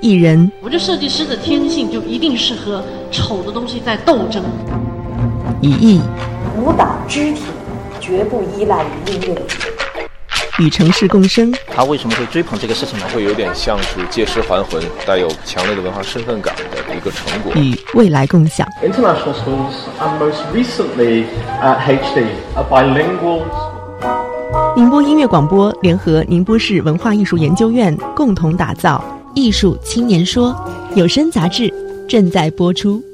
艺人，我觉得设计师的天性就一定是和丑的东西在斗争。一艺，舞蹈肢体绝不依赖于音乐。与城市共生，他为什么会追捧这个事情呢？会有点像是借尸还魂，带有强烈的文化身份感的一个成果。与未来共享。International schools and most recently at HD are bilingual. 宁波音乐广播联合宁波市文化艺术研究院共同打造《艺术青年说》有声杂志，正在播出。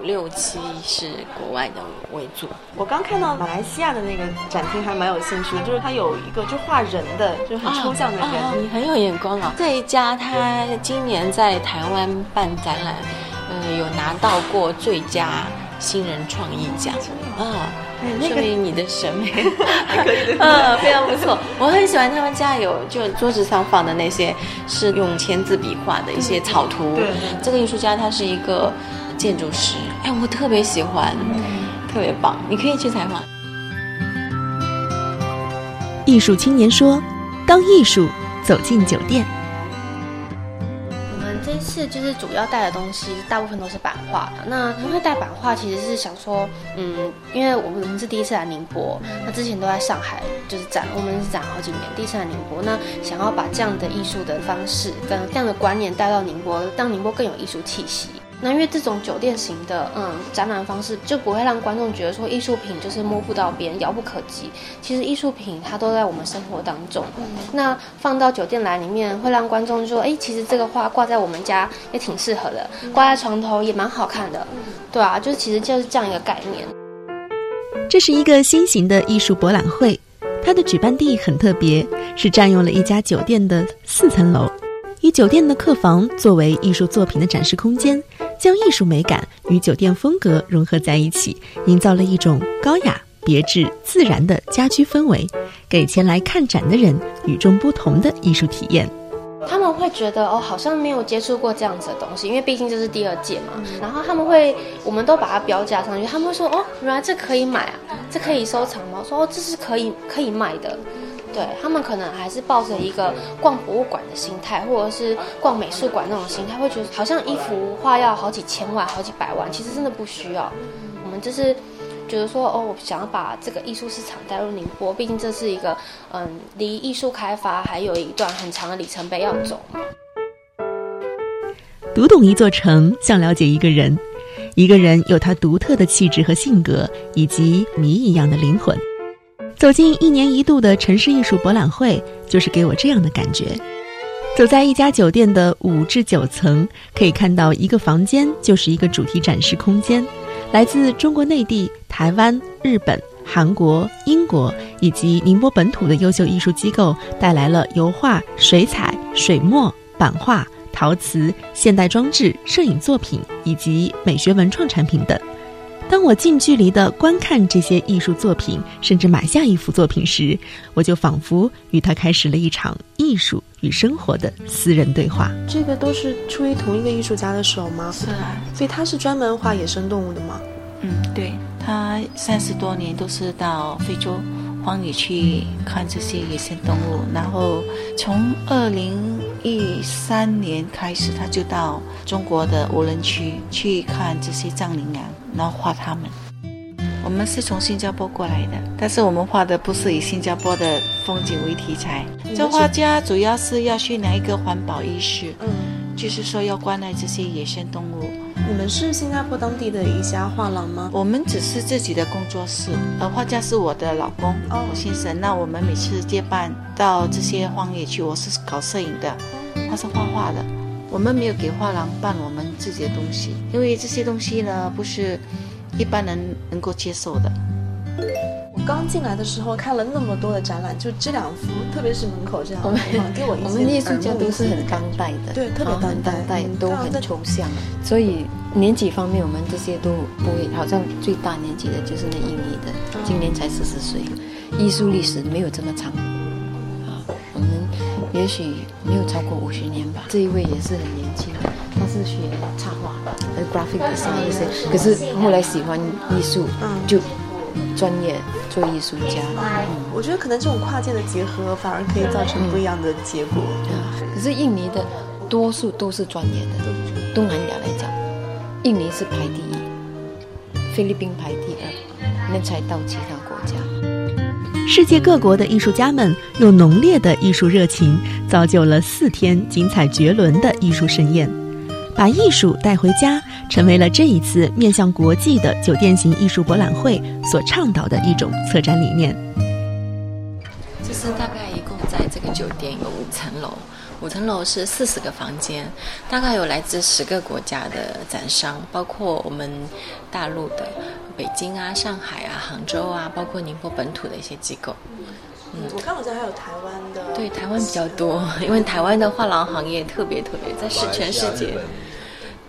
五六七是国外的为主。我刚看到马来西亚的那个展厅还蛮有兴趣的，就是它有一个就画人的，就是很抽象的人。你很有眼光啊！这一家他今年在台湾办展览，呃，有拿到过最佳新人创意奖啊。说明你的审美 还可以，嗯，非常不错。我很喜欢他们家有就桌子上放的那些是用签字笔画的一些草图。对，这个艺术家他是一个建筑师，哎，我特别喜欢，特别棒。你可以去采访。艺术青年说：“当艺术走进酒店。”就是主要带的东西，大部分都是版画。那因为带版画，其实是想说，嗯，因为我们是第一次来宁波，那之前都在上海就是展，我们是展好几年，第一次来宁波，那想要把这样的艺术的方式跟这样的观念带到宁波，让宁波更有艺术气息。那因为这种酒店型的嗯展览方式，就不会让观众觉得说艺术品就是摸不到边、遥不可及。其实艺术品它都在我们生活当中。那放到酒店来里面，会让观众说：哎，其实这个画挂在我们家也挺适合的，挂在床头也蛮好看的。对啊，就是其实就是这样一个概念。这是一个新型的艺术博览会，它的举办地很特别，是占用了一家酒店的四层楼。以酒店的客房作为艺术作品的展示空间，将艺术美感与酒店风格融合在一起，营造了一种高雅、别致、自然的家居氛围，给前来看展的人与众不同的艺术体验。他们会觉得哦，好像没有接触过这样子的东西，因为毕竟这是第二届嘛。然后他们会，我们都把它标价上去，他们会说哦，原来这可以买啊，这可以收藏吗？说哦，这是可以可以卖的。对他们可能还是抱着一个逛博物馆的心态，或者是逛美术馆那种心态，会觉得好像一幅画要好几千万、好几百万，其实真的不需要。我们就是觉得说，哦，我想要把这个艺术市场带入宁波，毕竟这是一个嗯，离艺术开发还有一段很长的里程碑要走。读懂一座城，像了解一个人。一个人有他独特的气质和性格，以及谜一样的灵魂。走进一年一度的城市艺术博览会，就是给我这样的感觉。走在一家酒店的五至九层，可以看到一个房间就是一个主题展示空间。来自中国内地、台湾、日本、韩国、英国以及宁波本土的优秀艺术机构，带来了油画、水彩、水墨、版画、陶瓷、现代装置、摄影作品以及美学文创产品等。当我近距离的观看这些艺术作品，甚至买下一幅作品时，我就仿佛与他开始了一场艺术与生活的私人对话。这个都是出于同一个艺术家的手吗？是啊，所以他是专门画野生动物的吗？嗯，对，他三十多年都是到非洲。荒野去看这些野生动物，然后从二零一三年开始，他就到中国的无人区去看这些藏羚羊，然后画他们。我们是从新加坡过来的，但是我们画的不是以新加坡的风景为题材。这画家主要是要宣扬一个环保意识，嗯，就是说要关爱这些野生动物。你们是新加坡当地的一家画廊吗？我们只是自己的工作室，而画家是我的老公哦，先生。那我们每次接班到这些荒野去，我是搞摄影的，他是画画的。我们没有给画廊办自己的东西，因为这些东西呢不是一般人能够接受的。我刚进来的时候看了那么多的展览，就这两幅，特别是门口这样，给我我们艺术家都是很当代的，对，特别当代，都很抽象。所以年纪方面，我们这些都不会，好像最大年纪的就是那印尼的，今年才四十岁。艺术历史没有这么长啊，我们也许没有超过五十年吧。这一位也是很年轻，他是学插画，呃，graphic design 那些，可是后来喜欢艺术，就。专业做艺术家。嗯，我觉得可能这种跨界的结合反而可以造成不一样的结果。可是印尼的多数都是专业的，东南亚来讲，印尼是排第一，菲律宾排第二，那才到其他国家。世界各国的艺术家们用浓烈的艺术热情，造就了四天精彩绝伦的艺术盛宴，把艺术带回家，成为了这一次面向国际的酒店型艺术博览会所倡导的一种策展理念。这是大概一共在这个酒店有五层楼，五层楼是四十个房间，大概有来自十个国家的展商，包括我们大陆的。北京啊、上海啊、杭州啊，包括宁波本土的一些机构。嗯，我看好像还有台湾的。对，台湾比较多，因为台湾的画廊行业特别特别，在世全世界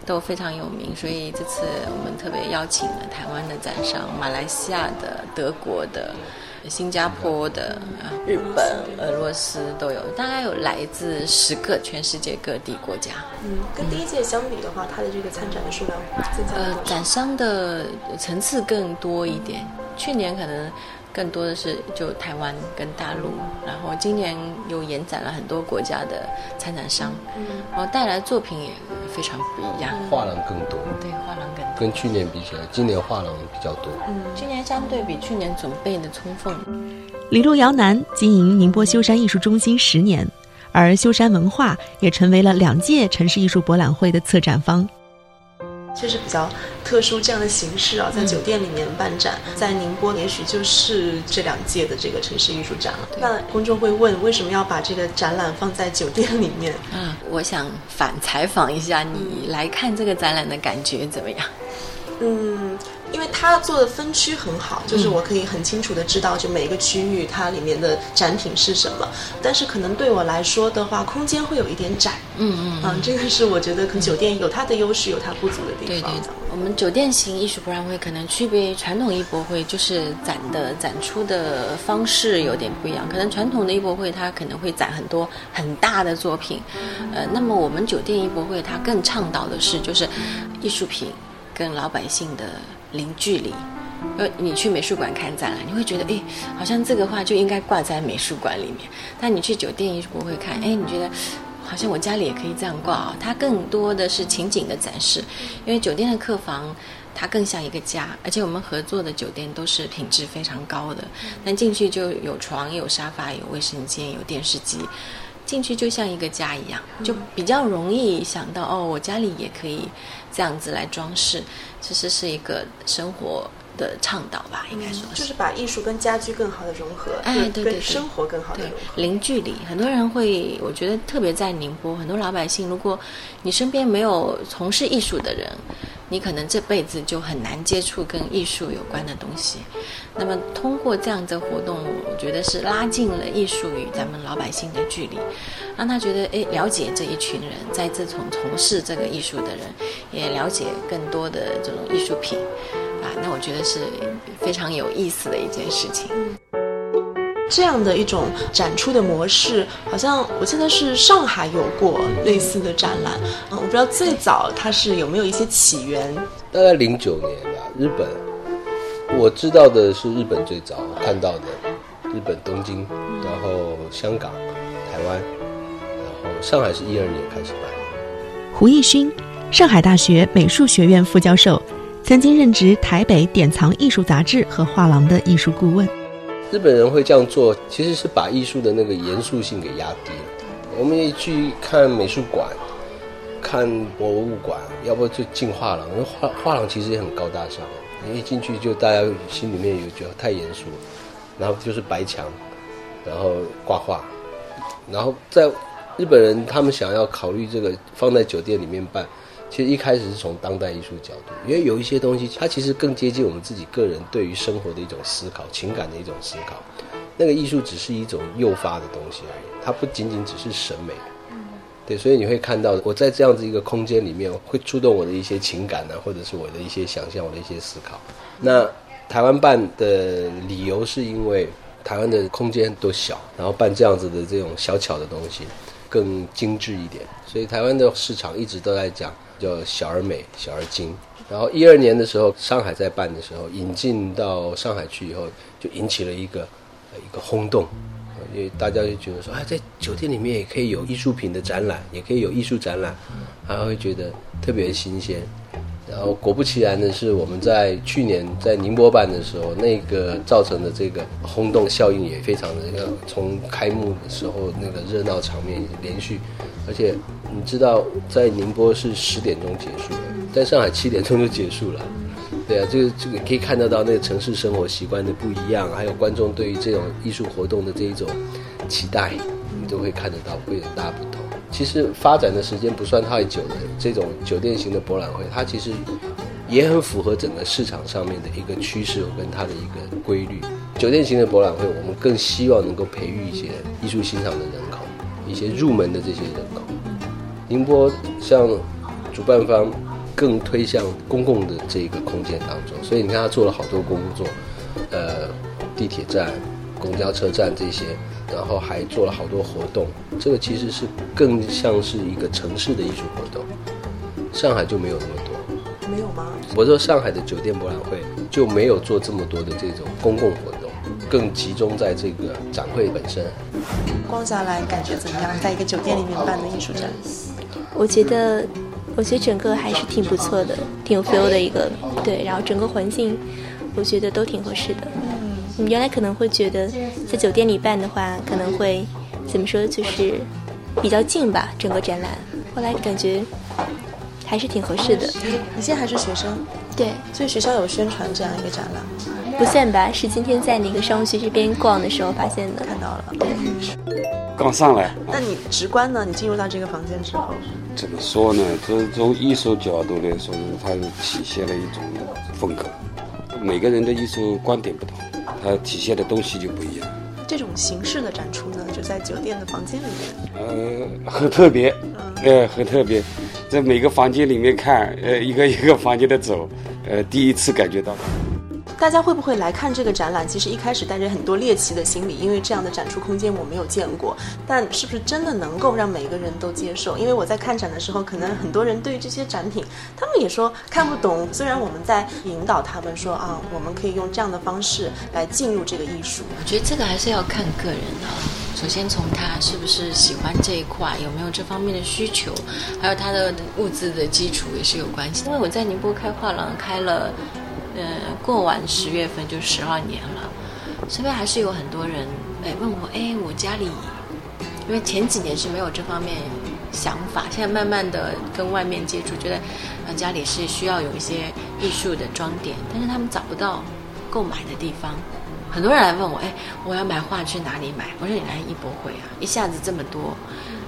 都非常有名，所以这次我们特别邀请了台湾的展商、马来西亚的、德国的。新加坡的、日本、俄罗斯都有，大概有来自十个全世界各地国家。嗯，跟第一届相比的话，它的这个参展的数量呃，展商的层次更多一点。去年可能。更多的是就台湾跟大陆，然后今年又延展了很多国家的参展商，然后带来作品也非常不一样，画廊更多，对，画廊更多，跟去年比起来，今年画廊比较多，嗯，今年相对比去年准备的充分。李路瑶南经营宁波修山艺术中心十年，而修山文化也成为了两届城市艺术博览会的策展方。确实比较特殊，这样的形式啊，在酒店里面办展，在宁波也许就是这两届的这个城市艺术展了。那公众会问，为什么要把这个展览放在酒店里面？嗯，我想反采访一下你来看这个展览的感觉怎么样？嗯。因为它做的分区很好，就是我可以很清楚的知道，就每一个区域它里面的展品是什么。但是可能对我来说的话，空间会有一点窄。嗯嗯嗯，这个是我觉得可能酒店有它的优势，有它不足的地方。对对，我们酒店型艺术博览会可能区别于传统艺博会，就是展的展出的方式有点不一样。可能传统的艺博会它可能会展很多很大的作品，呃，那么我们酒店艺博会它更倡导的是就是艺术品跟老百姓的。零距离，因为你去美术馆看展览，你会觉得，哎，好像这个画就应该挂在美术馆里面。但你去酒店艺术博会看，哎，你觉得好像我家里也可以这样挂啊。它更多的是情景的展示，因为酒店的客房它更像一个家，而且我们合作的酒店都是品质非常高的。但进去就有床、有沙发、有卫生间、有电视机，进去就像一个家一样，就比较容易想到哦，我家里也可以这样子来装饰。其实是一个生活的倡导吧，应该说就是把艺术跟家居更好的融合，哎，对对，生活更好的融合，零距离。很多人会，我觉得特别在宁波，很多老百姓，如果你身边没有从事艺术的人。你可能这辈子就很难接触跟艺术有关的东西，那么通过这样的活动，我觉得是拉近了艺术与咱们老百姓的距离，让他觉得诶了解这一群人，在这从从事这个艺术的人，也了解更多的这种艺术品，啊，那我觉得是非常有意思的一件事情。这样的一种展出的模式，好像我记得是上海有过类似的展览。嗯，我不知道最早它是有没有一些起源。大概零九年吧，日本。我知道的是日本最早看到的，日本东京，然后香港、台湾，然后上海是一二年开始办。胡艺勋，上海大学美术学院副教授，曾经任职台北典藏艺术杂志和画廊的艺术顾问。日本人会这样做，其实是把艺术的那个严肃性给压低了。我们一去看美术馆、看博物馆，要不就进画廊。画画廊其实也很高大上，你一进去就大家心里面有觉得太严肃，然后就是白墙，然后挂画，然后在日本人他们想要考虑这个放在酒店里面办。其实一开始是从当代艺术角度，因为有一些东西，它其实更接近我们自己个人对于生活的一种思考、情感的一种思考。那个艺术只是一种诱发的东西而已，它不仅仅只是审美。对，所以你会看到我在这样子一个空间里面，会触动我的一些情感呢，或者是我的一些想象、我的一些思考。那台湾办的理由是因为台湾的空间都小，然后办这样子的这种小巧的东西更精致一点，所以台湾的市场一直都在讲。叫小而美，小而精。然后一二年的时候，上海在办的时候，引进到上海去以后，就引起了一个一个轰动，因为大家就觉得说，哎，在酒店里面也可以有艺术品的展览，也可以有艺术展览，还会觉得特别新鲜。然后果不其然的是，我们在去年在宁波办的时候，那个造成的这个轰动效应也非常的，从开幕的时候那个热闹场面连续，而且你知道在宁波是十点钟结束的，在上海七点钟就结束了。对啊，这个这个可以看得到那个城市生活习惯的不一样，还有观众对于这种艺术活动的这一种期待，你都会看得到会有大不同。其实发展的时间不算太久的这种酒店型的博览会，它其实也很符合整个市场上面的一个趋势跟它的一个规律。酒店型的博览会，我们更希望能够培育一些艺术欣赏的人口，一些入门的这些人口。宁波像主办方更推向公共的这个空间当中，所以你看他做了好多工作，呃，地铁站、公交车站这些。然后还做了好多活动，这个其实是更像是一个城市的艺术活动。上海就没有那么多，没有吗？我说上海的酒店博览会就没有做这么多的这种公共活动，更集中在这个展会本身。逛下来感觉怎么样？在一个酒店里面办的艺术展，我觉得，我觉得整个还是挺不错的，挺有 feel 的一个，对，然后整个环境，我觉得都挺合适的。你原来可能会觉得在酒店里办的话，可能会怎么说，就是比较近吧，整个展览。后来感觉还是挺合适的。你现在还是学生，对，所以学校有宣传这样一个展览，不算吧？是今天在那个商务区这边逛的时候发现的，看到了。对，刚上来。那你直观呢？你进入到这个房间之后，怎么说呢？这从艺术角度来说，它是体现了一种风格。每个人的艺术观点不同。它体现的东西就不一样。这种形式的展出呢，就在酒店的房间里面。呃，很特别，呃，很特别，在每个房间里面看，呃，一个一个房间的走，呃，第一次感觉到。大家会不会来看这个展览？其实一开始带着很多猎奇的心理，因为这样的展出空间我没有见过。但是不是真的能够让每个人都接受？因为我在看展的时候，可能很多人对于这些展品，他们也说看不懂。虽然我们在引导他们说啊，我们可以用这样的方式来进入这个艺术。我觉得这个还是要看个人的。首先从他是不是喜欢这一块，有没有这方面的需求，还有他的物资的基础也是有关系。因为我在宁波开画廊开了。呃，过完十月份就十二年了，身边还是有很多人哎问我哎，我家里，因为前几年是没有这方面想法，现在慢慢的跟外面接触，觉得啊家里是需要有一些艺术的装点，但是他们找不到购买的地方，很多人来问我哎，我要买画去哪里买？我说你来艺博会啊，一下子这么多，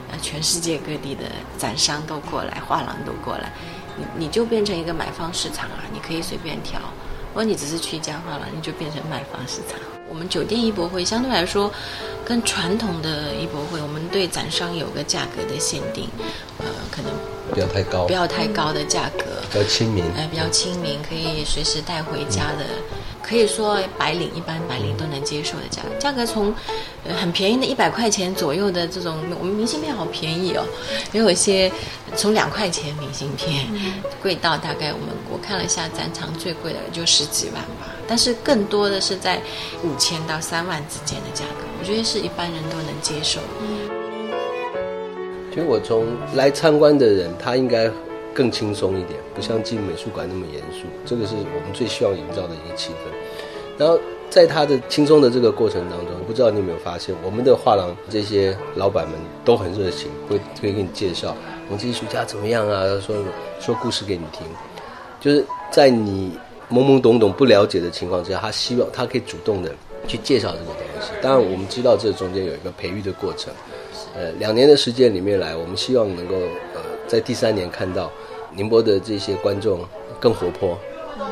呃，全世界各地的展商都过来，画廊都过来。你你就变成一个买方市场啊，你可以随便挑。如果你只是去一家化了，你就变成卖方市场。我们酒店艺博会相对来说，跟传统的艺博会，我们对展商有个价格的限定，呃，可能不要太高，不要太高的价格，比较亲民，哎，比较亲民，可以随时带回家的。可以说白领一般白领都能接受的价格，价格从很便宜的一百块钱左右的这种，我们明信片好便宜哦，也有一些从两块钱明信片，贵到大概我们我看了一下展场最贵的就十几万吧，但是更多的是在五千到三万之间的价格，我觉得是一般人都能接受。其实我从来参观的人，他应该。更轻松一点，不像进美术馆那么严肃。这个是我们最希望营造的一个气氛。然后在他的轻松的这个过程当中，不知道你有没有发现，我们的画廊这些老板们都很热情，会会给你介绍我们这艺术家怎么样啊，说说故事给你听。就是在你懵懵懂懂不了解的情况之下，他希望他可以主动的去介绍这个东西。当然，我们知道这中间有一个培育的过程。呃，两年的时间里面来，我们希望能够呃在第三年看到。宁波的这些观众更活泼，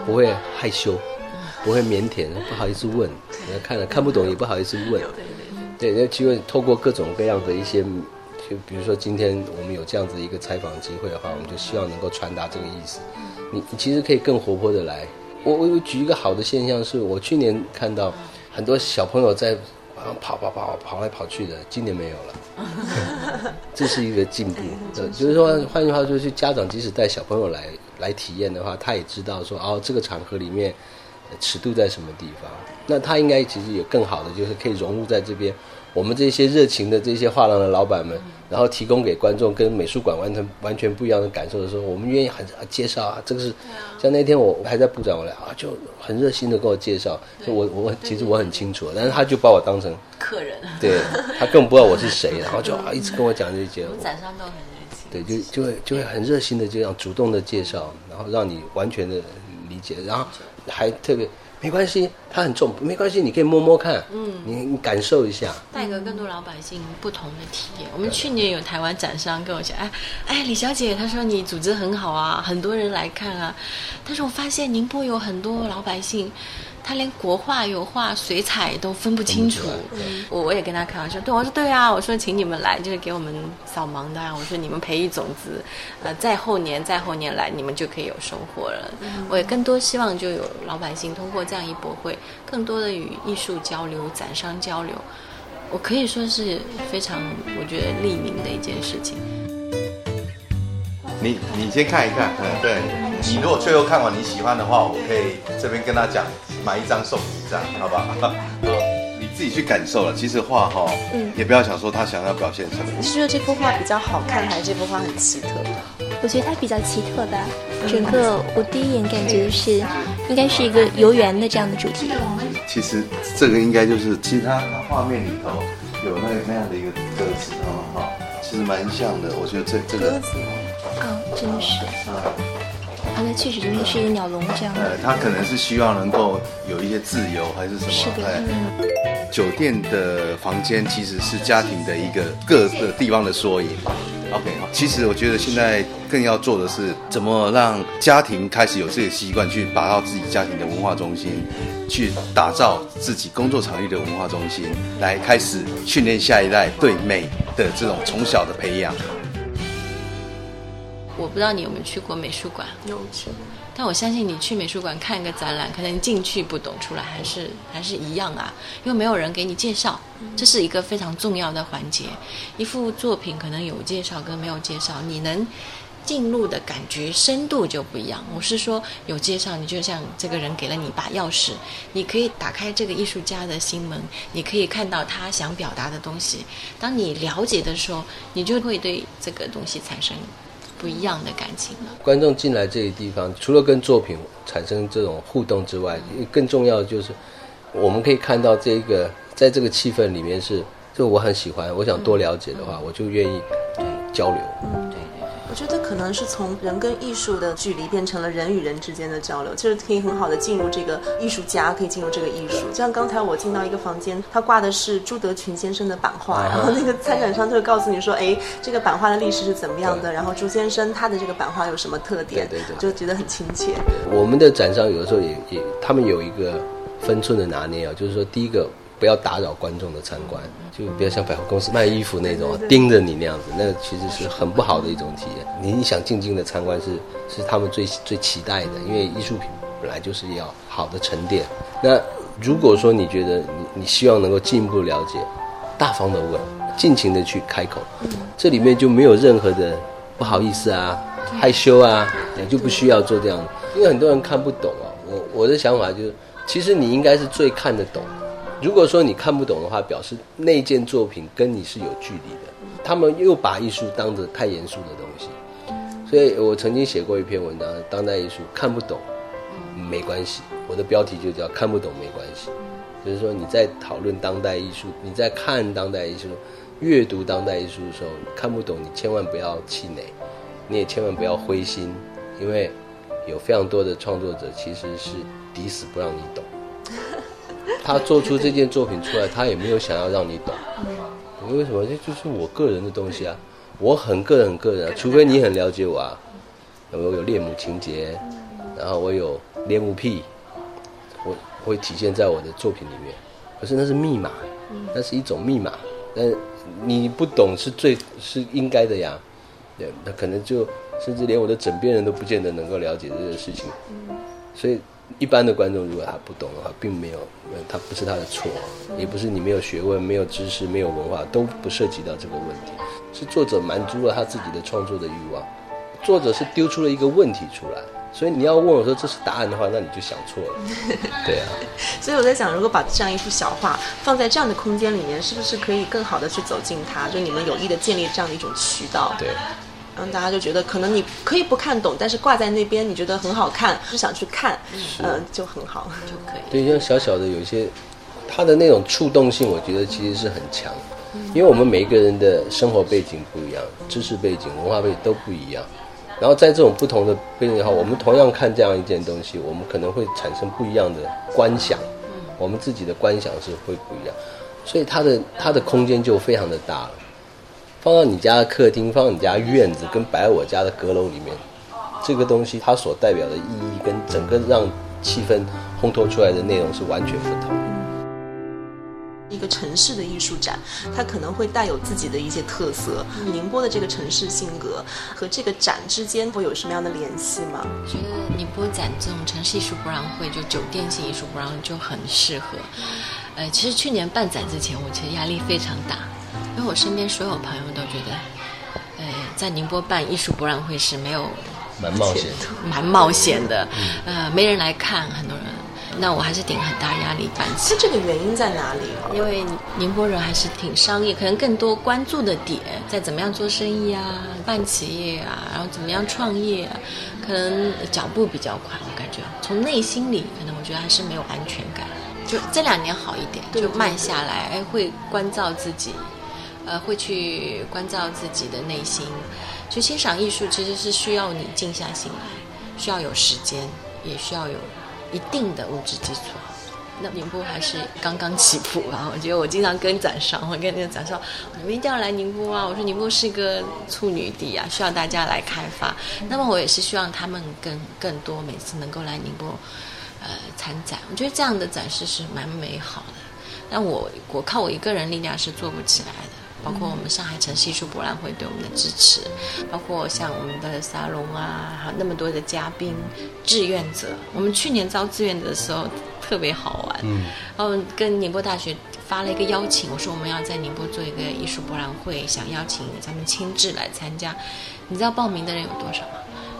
不会害羞，不会腼腆，不好意思问，看了看不懂也不好意思问。对，那机会透过各种各样的一些，就比如说今天我们有这样子一个采访机会的话，我们就希望能够传达这个意思。你你其实可以更活泼的来。我我举一个好的现象是，我去年看到很多小朋友在然后跑跑跑跑来跑去的，今年没有了，这是一个进步。呃，就是说，换句话说，是家长即使带小朋友来来体验的话，他也知道说，哦，这个场合里面尺度在什么地方，那他应该其实有更好的，就是可以融入在这边。我们这些热情的这些画廊的老板们，然后提供给观众跟美术馆完全完全不一样的感受的时候，我们愿意很介绍啊，这个是像那天我还在部长我来啊，就很热心的跟我介绍，我我其实我很清楚，但是他就把我当成客人，对他根本不知道我是谁，然后就啊一直跟我讲这些，我展商都很热情，对，就就会就会很热心的这样主动的介绍，然后让你完全的理解，然后还特别。没关系，它很重，没关系，你可以摸摸看，嗯，你你感受一下，带给更多老百姓不同的体验。我们去年有台湾展商跟我讲，哎哎，李小姐，她说你组织很好啊，很多人来看啊，但是我发现宁波有很多老百姓。他连国画、油画、水彩都分不清楚，我我也跟他开玩笑，对我说对啊，我说请你们来就是给我们扫盲的啊，我说你们培育种子，呃，再后年再后年来你们就可以有收获了。我也更多希望就有老百姓通过这样一博会，更多的与艺术交流、展商交流，我可以说是非常我觉得利民的一件事情。你你先看一看，嗯，对。你如果最后看完你喜欢的话，我可以这边跟他讲，买一张送你一张，好不好？你自己去感受了。其实画哈，嗯，也不要想说他想要表现什么。你是觉得这幅画比较好看，还是这幅画很奇特？我觉得它比较奇特吧。整个我第一眼感觉是，应该是一个游园的这样的主题。其实这个应该就是其实它它画面里头有那那样的一个歌词哦，哈，其实蛮像的。我觉得这这个。哦，真的是啊，啊，那确实真的是一个鸟笼这样。呃，他可能是希望能够有一些自由，还是什么？是的。酒店的房间其实是家庭的一个各个地方的缩影。OK，其实我觉得现在更要做的是，怎么让家庭开始有这个习惯，去打造自己家庭的文化中心，去打造自己工作场域的文化中心，来开始训练下一代对美的这种从小的培养。我不知道你有没有去过美术馆，有去，但我相信你去美术馆看一个展览，可能进去不懂，出来还是还是一样啊，因为没有人给你介绍，这是一个非常重要的环节。一幅作品可能有介绍跟没有介绍，你能进入的感觉深度就不一样。我是说有介绍，你就像这个人给了你一把钥匙，你可以打开这个艺术家的心门，你可以看到他想表达的东西。当你了解的时候，你就会对这个东西产生。不一样的感情了。观众进来这个地方，除了跟作品产生这种互动之外，更重要的就是，我们可以看到这个在这个气氛里面是，就我很喜欢，我想多了解的话，我就愿意交流。我觉得可能是从人跟艺术的距离变成了人与人之间的交流，就是可以很好的进入这个艺术家，可以进入这个艺术。就像刚才我进到一个房间，他挂的是朱德群先生的版画，然后那个参展商就会告诉你说，哎，这个版画的历史是怎么样的，然后朱先生他的这个版画有什么特点，对对，就觉得很亲切。我们的展商有的时候也也，他们有一个分寸的拿捏啊，就是说第一个。不要打扰观众的参观，就不要像百货公司卖衣服那种盯着你那样子，那其实是很不好的一种体验。你想静静的参观是是他们最最期待的，因为艺术品本来就是要好的沉淀。那如果说你觉得你你希望能够进一步了解，大方的问，尽情的去开口，这里面就没有任何的不好意思啊、害羞啊，也就不需要做这样。因为很多人看不懂啊，我我的想法就是，其实你应该是最看得懂。如果说你看不懂的话，表示那件作品跟你是有距离的。他们又把艺术当着太严肃的东西，所以我曾经写过一篇文章，当代艺术看不懂没关系。我的标题就叫“看不懂没关系”，就是说你在讨论当代艺术，你在看当代艺术、阅读当代艺术的时候，看不懂你千万不要气馁，你也千万不要灰心，因为有非常多的创作者其实是抵死不让你懂。他做出这件作品出来，他也没有想要让你懂。为什么？这就是我个人的东西啊，我很个人很个人啊。除非你很了解我啊，我有恋母情节，然后我有恋母癖，我会体现在我的作品里面。可是那是密码，那是一种密码。但你不懂是最是应该的呀。对，那可能就甚至连我的枕边人都不见得能够了解这件事情。所以。一般的观众如果他不懂的话，并没有，呃，他不是他的错，也不是你没有学问、没有知识、没有文化，都不涉及到这个问题，是作者满足了他自己的创作的欲望，作者是丢出了一个问题出来，所以你要问我说这是答案的话，那你就想错了，对啊。所以我在想，如果把这样一幅小画放在这样的空间里面，是不是可以更好的去走进它？就你们有意的建立这样的一种渠道。对。让大家就觉得可能你可以不看懂，但是挂在那边你觉得很好看，就想去看，嗯，就很好，就可以。对，像小小的有一些，它的那种触动性，我觉得其实是很强，因为我们每一个人的生活背景不一样，知识背景、文化背景都不一样，然后在这种不同的背景下，我们同样看这样一件东西，我们可能会产生不一样的观想，我们自己的观想是会不一样，所以它的它的空间就非常的大了。放到你家的客厅，放到你家院子，跟摆我家的阁楼里面，这个东西它所代表的意义，跟整个让气氛烘托出来的内容是完全不同。一个城市的艺术展，它可能会带有自己的一些特色。宁波的这个城市性格和这个展之间会有什么样的联系吗？觉得宁波展这种城市艺术博览会，就酒店型艺术博览会就很适合。呃，其实去年办展之前，我其实压力非常大。因为我身边所有朋友都觉得，呃，在宁波办艺术博览会是没有蛮冒险的，蛮冒险的，呃，没人来看，很多人，那我还是顶很大压力办。其实这个原因在哪里？因为宁波人还是挺商业，可能更多关注的点在怎么样做生意啊，办企业啊，然后怎么样创业啊，可能脚步比较快，我感觉从内心里，可能我觉得还是没有安全感。就这两年好一点，就慢下来，哎，会关照自己。呃，会去关照自己的内心，去欣赏艺术，其实是需要你静下心来，需要有时间，也需要有一定的物质基础。那宁波还是刚刚起步啊！我觉得我经常跟展商，我跟那个展商，你们一定要来宁波啊！我说宁波是个处女地啊，需要大家来开发。那么我也是希望他们更更多每次能够来宁波，呃，参展。我觉得这样的展示是蛮美好的。但我我靠我一个人力量是做不起来的。包括我们上海城市艺术博览会对我们的支持，包括像我们的沙龙啊，还有那么多的嘉宾、志愿者。我们去年招志愿者的时候特别好玩，嗯，然后跟宁波大学发了一个邀请，我说我们要在宁波做一个艺术博览会，想邀请咱们亲自来参加。你知道报名的人有多少吗？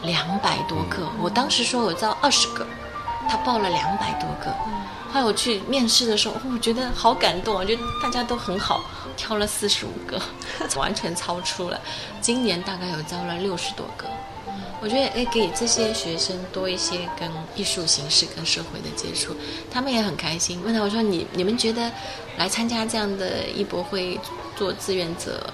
两百多个。我当时说我招二十个，他报了两百多个。后来我去面试的时候，我觉得好感动，我觉得大家都很好。挑了四十五个，完全超出了。今年大概有招了六十多个。我觉得，哎，给这些学生多一些跟艺术形式、跟社会的接触，他们也很开心。问他我说：“你你们觉得来参加这样的艺博会做志愿者？”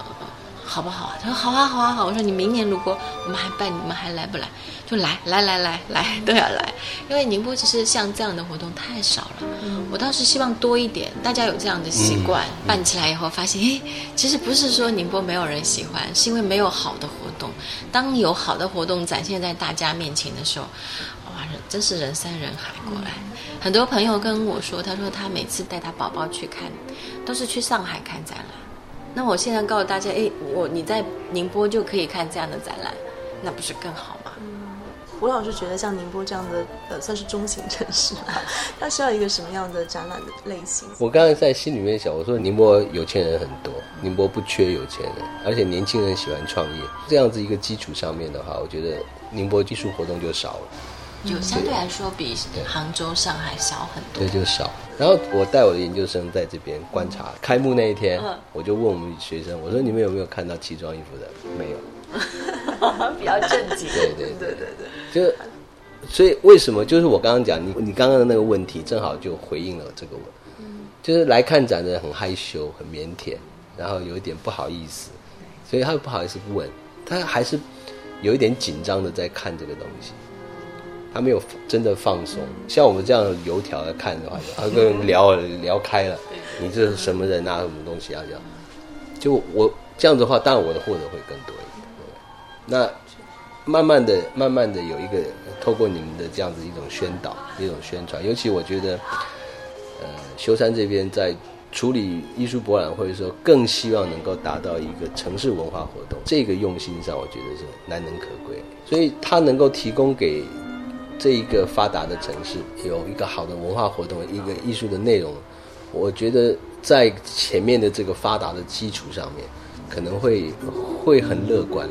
好不好啊？他说好啊，好啊，好。我说你明年如果我们还办，你们还来不来？就来，来，来，来，来，都要来。因为宁波其实像这样的活动太少了。我倒是希望多一点，大家有这样的习惯，办起来以后发现，哎，其实不是说宁波没有人喜欢，是因为没有好的活动。当有好的活动展现在大家面前的时候，哇，真是人山人海过来。很多朋友跟我说，他说他每次带他宝宝去看，都是去上海看展览。那我现在告诉大家，哎，我你在宁波就可以看这样的展览，那不是更好吗？胡老师觉得像宁波这样的呃，算是中型城市吧，它需要一个什么样的展览的类型？我刚才在心里面想，我说宁波有钱人很多，宁波不缺有钱人，而且年轻人喜欢创业，这样子一个基础上面的话，我觉得宁波技术活动就少了。就相对来说比杭州、上海小很多。对，就少。然后我带我的研究生在这边观察，开幕那一天，我就问我们学生，我说你们有没有看到奇装异服的？没有。比较正经。对对对对对。就，所以为什么？就是我刚刚讲，你你刚刚的那个问题，正好就回应了这个问。嗯。就是来看展的人很害羞、很腼腆，然后有一点不好意思，所以他不好意思问，他还是有一点紧张的在看这个东西。他没有真的放松，像我们这样油条来看的话，他跟聊聊开了，你这是什么人啊？什么东西啊？这样，就我这样子的话，当然我的获得会更多一点。那慢慢的、慢慢的有一个透过你们的这样子一种宣导、一种宣传，尤其我觉得，呃，修山这边在处理艺术博览会的时候，更希望能够达到一个城市文化活动，这个用心上，我觉得是难能可贵。所以他能够提供给。这一个发达的城市有一个好的文化活动，一个艺术的内容，我觉得在前面的这个发达的基础上面，可能会会很乐观。